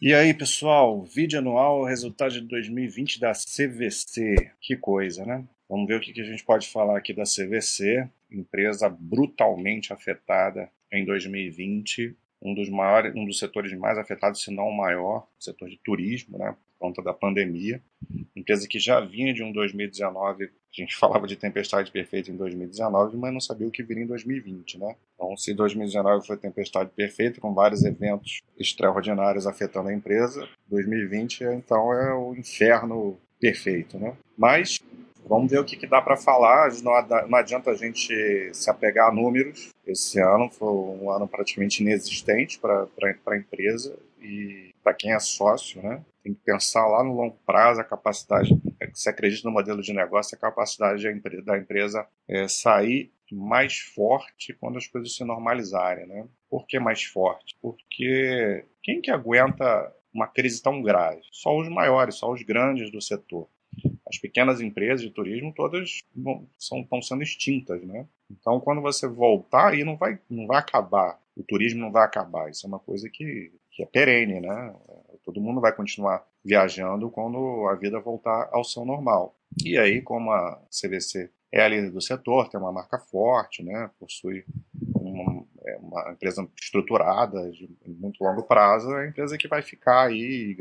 E aí, pessoal, vídeo anual, resultado de 2020 da CVC. Que coisa, né? Vamos ver o que a gente pode falar aqui da CVC, empresa brutalmente afetada em 2020, um dos maiores, um dos setores mais afetados, se não o maior, setor de turismo, né, por conta da pandemia. Empresa que já vinha de um 2019, a gente falava de tempestade perfeita em 2019, mas não sabia o que viria em 2020, né? Então, se 2019 foi tempestade perfeita, com vários eventos extraordinários afetando a empresa, 2020 então é o inferno perfeito, né? Mas Vamos ver o que, que dá para falar. Não, não adianta a gente se apegar a números. Esse ano foi um ano praticamente inexistente para a empresa e para quem é sócio, né? Tem que pensar lá no longo prazo a capacidade, se acredita no modelo de negócio, a capacidade da empresa é, sair mais forte quando as coisas se normalizarem, né? Por que mais forte? Porque quem que aguenta uma crise tão grave? Só os maiores, só os grandes do setor as pequenas empresas de turismo todas são, estão sendo extintas, né? Então, quando você voltar, aí não vai, não vai acabar. O turismo não vai acabar. Isso é uma coisa que, que é perene, né? Todo mundo vai continuar viajando quando a vida voltar ao seu normal. E aí, como a CVC é a líder do setor, tem uma marca forte, né? Possui uma, é uma empresa estruturada de muito longo prazo, é a empresa que vai ficar aí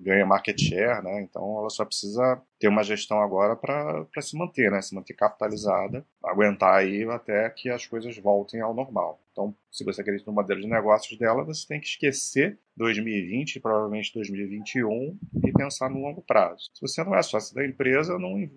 ganha market share, né? Então ela só precisa ter uma gestão agora para se manter, né? Se manter capitalizada, aguentar aí até que as coisas voltem ao normal. Então, se você acredita no modelo de negócios dela, você tem que esquecer 2020, provavelmente 2021 e pensar no longo prazo. Se você não é sócio da empresa, não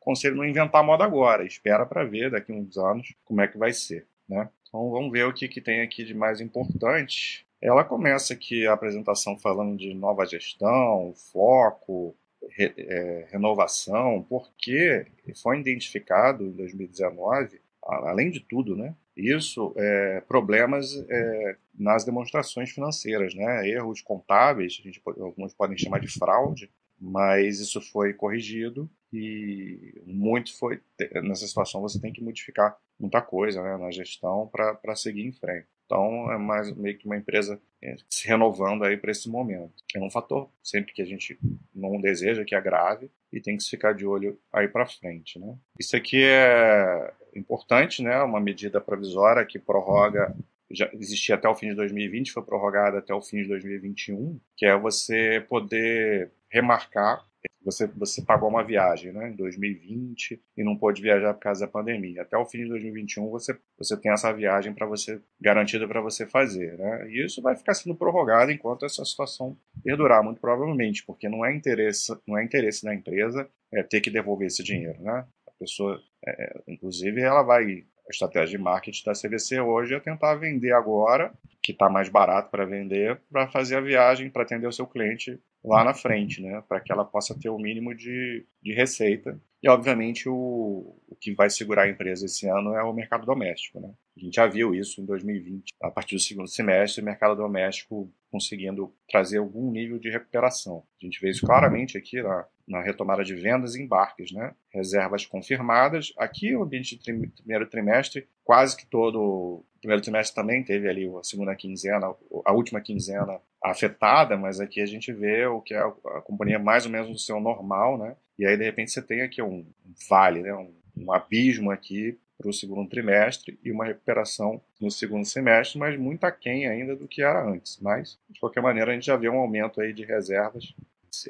conselho não inventar moda agora, espera para ver daqui a uns anos como é que vai ser, né? Então vamos ver o que, que tem aqui de mais importante ela começa aqui a apresentação falando de nova gestão, foco, re, é, renovação, porque foi identificado em 2019, além de tudo, né, isso, é, problemas é, nas demonstrações financeiras, né, erros contábeis, gente, alguns podem chamar de fraude, mas isso foi corrigido e muito foi nessa situação você tem que modificar muita coisa né, na gestão para seguir em frente. Então é mais meio que uma empresa é, se renovando aí para esse momento. É um fator sempre que a gente não deseja que agrave e tem que ficar de olho aí para frente, né? Isso aqui é importante, né? Uma medida provisória que prorroga já existia até o fim de 2020, foi prorrogada até o fim de 2021, que é você poder remarcar você, você pagou uma viagem né, em 2020 e não pôde viajar por causa da pandemia. Até o fim de 2021 você, você tem essa viagem para você garantida para você fazer. Né? E isso vai ficar sendo prorrogado enquanto essa situação perdurar, muito provavelmente, porque não é interesse, não é interesse da empresa é, ter que devolver esse dinheiro. Né? A pessoa, é, inclusive, ela vai a estratégia de marketing da CVC hoje é tentar vender agora, que está mais barato para vender, para fazer a viagem, para atender o seu cliente lá na frente, né? Para que ela possa ter o mínimo de, de receita. E, obviamente, o, o que vai segurar a empresa esse ano é o mercado doméstico, né? A gente já viu isso em 2020, a partir do segundo semestre, o mercado doméstico conseguindo trazer algum nível de recuperação. A gente vê isso claramente aqui na, na retomada de vendas e embarques, né? Reservas confirmadas. Aqui, o ambiente de primeiro trimestre, quase que todo primeiro trimestre também teve ali a segunda quinzena, a última quinzena afetada, mas aqui a gente vê o que é a companhia mais ou menos no seu normal, né? E aí, de repente, você tem aqui um vale, né? um, um abismo aqui para o segundo trimestre e uma recuperação no segundo semestre, mas muito aquém ainda do que era antes. Mas, de qualquer maneira, a gente já vê um aumento aí de reservas,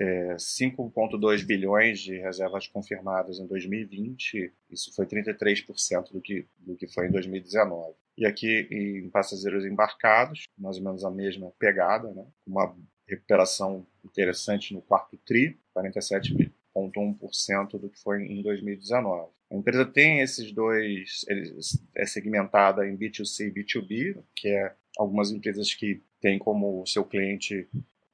é, 5,2 bilhões de reservas confirmadas em 2020, isso foi 33% do que, do que foi em 2019. E aqui em passageiros embarcados, mais ou menos a mesma pegada, né? uma recuperação interessante no quarto TRI, 47,1% do que foi em 2019. A empresa tem esses dois, é segmentada em B2C e B2B, que é algumas empresas que têm como seu cliente,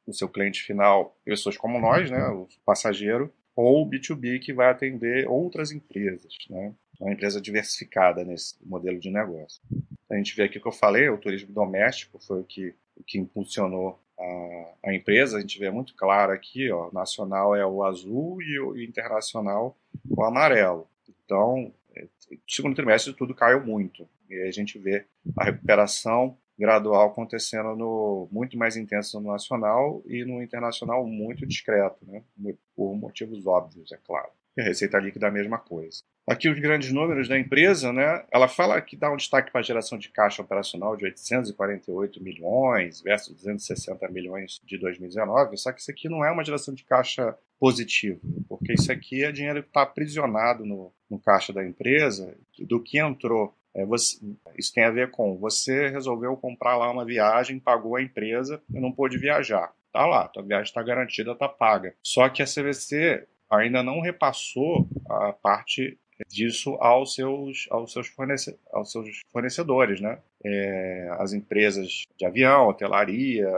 o seu cliente final, pessoas como nós, né, o passageiro, ou B2B que vai atender outras empresas, né? Uma empresa diversificada nesse modelo de negócio. A gente vê aqui o que eu falei, o turismo doméstico foi o que, o que impulsionou a, a empresa. A gente vê muito claro aqui, ó, nacional é o azul e o internacional o amarelo. Então, é, segundo trimestre tudo caiu muito. E aí a gente vê a recuperação gradual acontecendo no muito mais intenso no nacional e no internacional muito discreto, né? por motivos óbvios, é claro. E a receita líquida é a mesma coisa. Aqui os grandes números da empresa, né? Ela fala que dá um destaque para a geração de caixa operacional de 848 milhões versus 260 milhões de 2019. Só que isso aqui não é uma geração de caixa positiva, porque isso aqui é dinheiro que está aprisionado no, no caixa da empresa do que entrou é, você, isso tem a ver com você resolveu comprar lá uma viagem, pagou a empresa e não pôde viajar. Tá lá, tua viagem está garantida, tá paga. Só que a CVC ainda não repassou a parte disso aos seus, aos seus, fornece, aos seus fornecedores, né? É, as empresas de avião, hotelaria,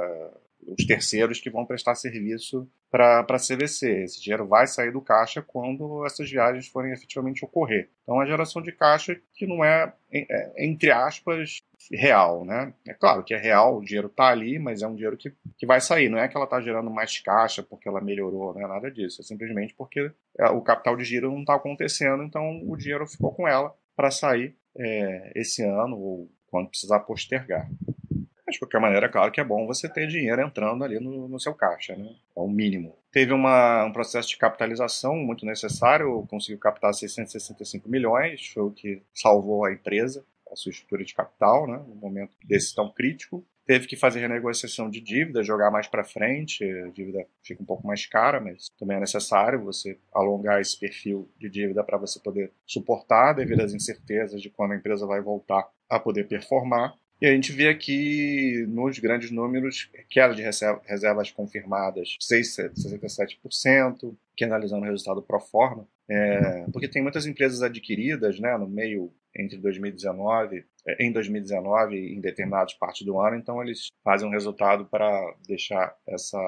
os terceiros que vão prestar serviço para a CVC. Esse dinheiro vai sair do caixa quando essas viagens forem efetivamente ocorrer. Então, a geração de caixa que não é, é entre aspas, real, né? É claro que é real, o dinheiro está ali, mas é um dinheiro que, que vai sair. Não é que ela está gerando mais caixa porque ela melhorou, não é nada disso. É simplesmente porque é, o capital de giro não está acontecendo, então o dinheiro ficou com ela para sair é, esse ano ou quando precisar postergar. Mas, de qualquer maneira, claro que é bom você ter dinheiro entrando ali no, no seu caixa, né? É o mínimo. Teve uma, um processo de capitalização muito necessário, conseguiu captar 665 milhões, foi o que salvou a empresa, a sua estrutura de capital, né? No momento desse tão crítico. Teve que fazer renegociação de dívida, jogar mais para frente, a dívida fica um pouco mais cara, mas também é necessário você alongar esse perfil de dívida para você poder suportar devido às incertezas de quando a empresa vai voltar a poder performar. E a gente vê aqui nos grandes números queda de reservas confirmadas 67%, que analisando o resultado pro forma, é, porque tem muitas empresas adquiridas né, no meio entre 2019, é, em 2019 em determinadas partes do ano, então eles fazem um resultado para deixar essa,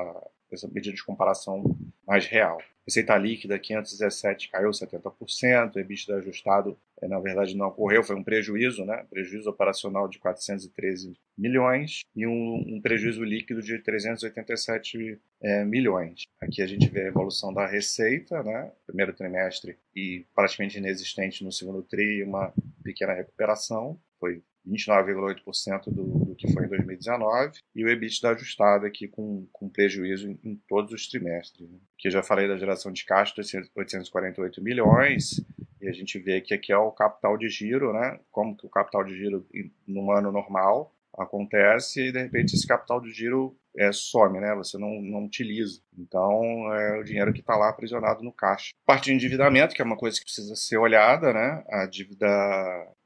essa medida de comparação mais real. Receita líquida 517 caiu 70%, EBITDA ajustado, eh, na verdade não ocorreu, foi um prejuízo, né? Prejuízo operacional de 413 milhões e um, um prejuízo líquido de 387 é, milhões. Aqui a gente vê a evolução da receita, né? Primeiro trimestre e praticamente inexistente no segundo tri, uma pequena recuperação, foi 29,8% do, do que foi em 2019, e o EBITDA ajustado aqui com, com prejuízo em, em todos os trimestres. Né? Aqui já falei da geração de caixa, 848 milhões, e a gente vê que aqui é o capital de giro, né? como que o capital de giro num ano normal acontece e de repente esse capital de giro é, some, né? Você não, não utiliza. Então, é o dinheiro que está lá aprisionado no caixa. Parte de endividamento, que é uma coisa que precisa ser olhada, né? A dívida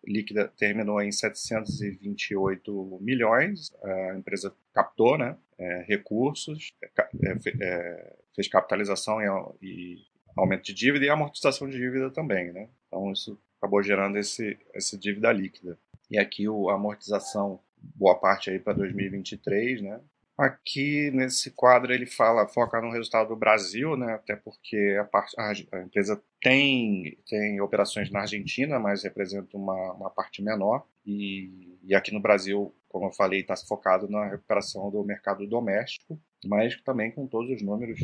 líquida terminou em 728 milhões. A empresa captou, né? É, recursos, é, é, é, fez capitalização e, e aumento de dívida e amortização de dívida também, né? Então, isso acabou gerando esse, essa dívida líquida. E aqui o, a amortização, boa parte aí para 2023, né? Aqui nesse quadro ele fala, foca no resultado do Brasil, né? Até porque a, parte, a, empresa tem, tem operações na Argentina, mas representa uma, uma parte menor. E, e aqui no Brasil, como eu falei, está focado na recuperação do mercado doméstico, mas também com todos os números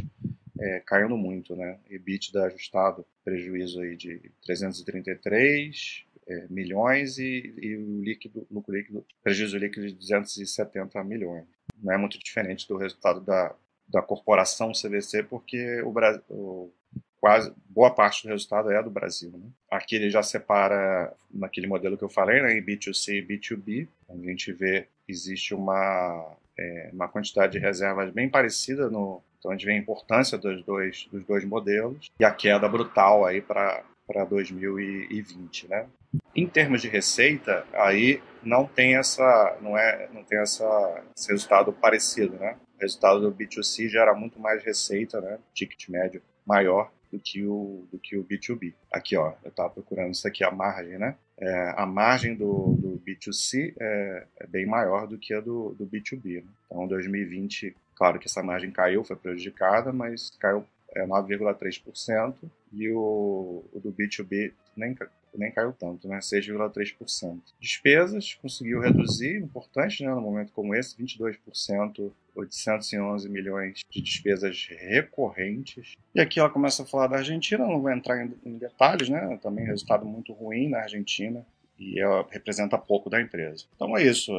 é, caindo muito, né? EBITDA ajustado, prejuízo aí de 333 é, milhões e, e o líquido, lucro líquido, prejuízo líquido de 270 milhões não é muito diferente do resultado da, da corporação CVC, porque o Brasil, quase boa parte do resultado é do Brasil. Né? Aqui ele já separa naquele modelo que eu falei, né, em B2C e B2B, onde a gente vê existe uma é, uma quantidade de reservas bem parecida no então a gente vê a importância dos dois dos dois modelos e a queda brutal aí para para 2020, né? Em termos de receita, aí não tem essa, não é, não tem essa, esse resultado parecido, né? O resultado do B2C gera muito mais receita, né? Ticket médio maior do que o do que o B2B. Aqui, ó, eu estava procurando isso aqui a margem, né? É, a margem do, do B2C é, é, bem maior do que a do, do B2B. Né? Então, 2020, claro que essa margem caiu, foi prejudicada, mas caiu é 9,3%, e o, o do B2B nem, nem caiu tanto, né? 6,3%. Despesas conseguiu reduzir, importante, né? No momento como esse, 22%, 811 milhões de despesas recorrentes. E aqui ela começa a falar da Argentina, não vou entrar em, em detalhes, né? Também resultado muito ruim na Argentina e ela representa pouco da empresa. Então é isso.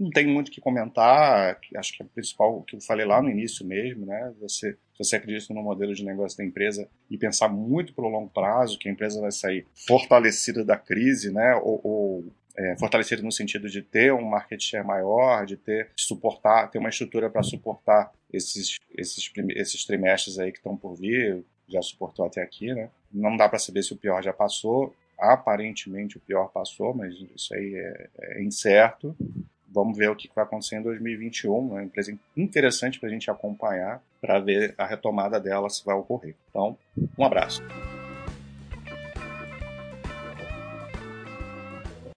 Não tem muito o que comentar, acho que é o principal que eu falei lá no início mesmo, né? Você, você acredita no modelo de negócio da empresa e pensar muito para o longo prazo, que a empresa vai sair fortalecida da crise, né? Ou, ou é, fortalecida no sentido de ter um market share maior, de ter suportar, ter uma estrutura para suportar esses, esses, esses trimestres aí que estão por vir, já suportou até aqui, né? Não dá para saber se o pior já passou. Aparentemente o pior passou, mas isso aí é, é incerto. Vamos ver o que vai acontecer em 2021. É uma empresa interessante para a gente acompanhar, para ver a retomada dela se vai ocorrer. Então, um abraço.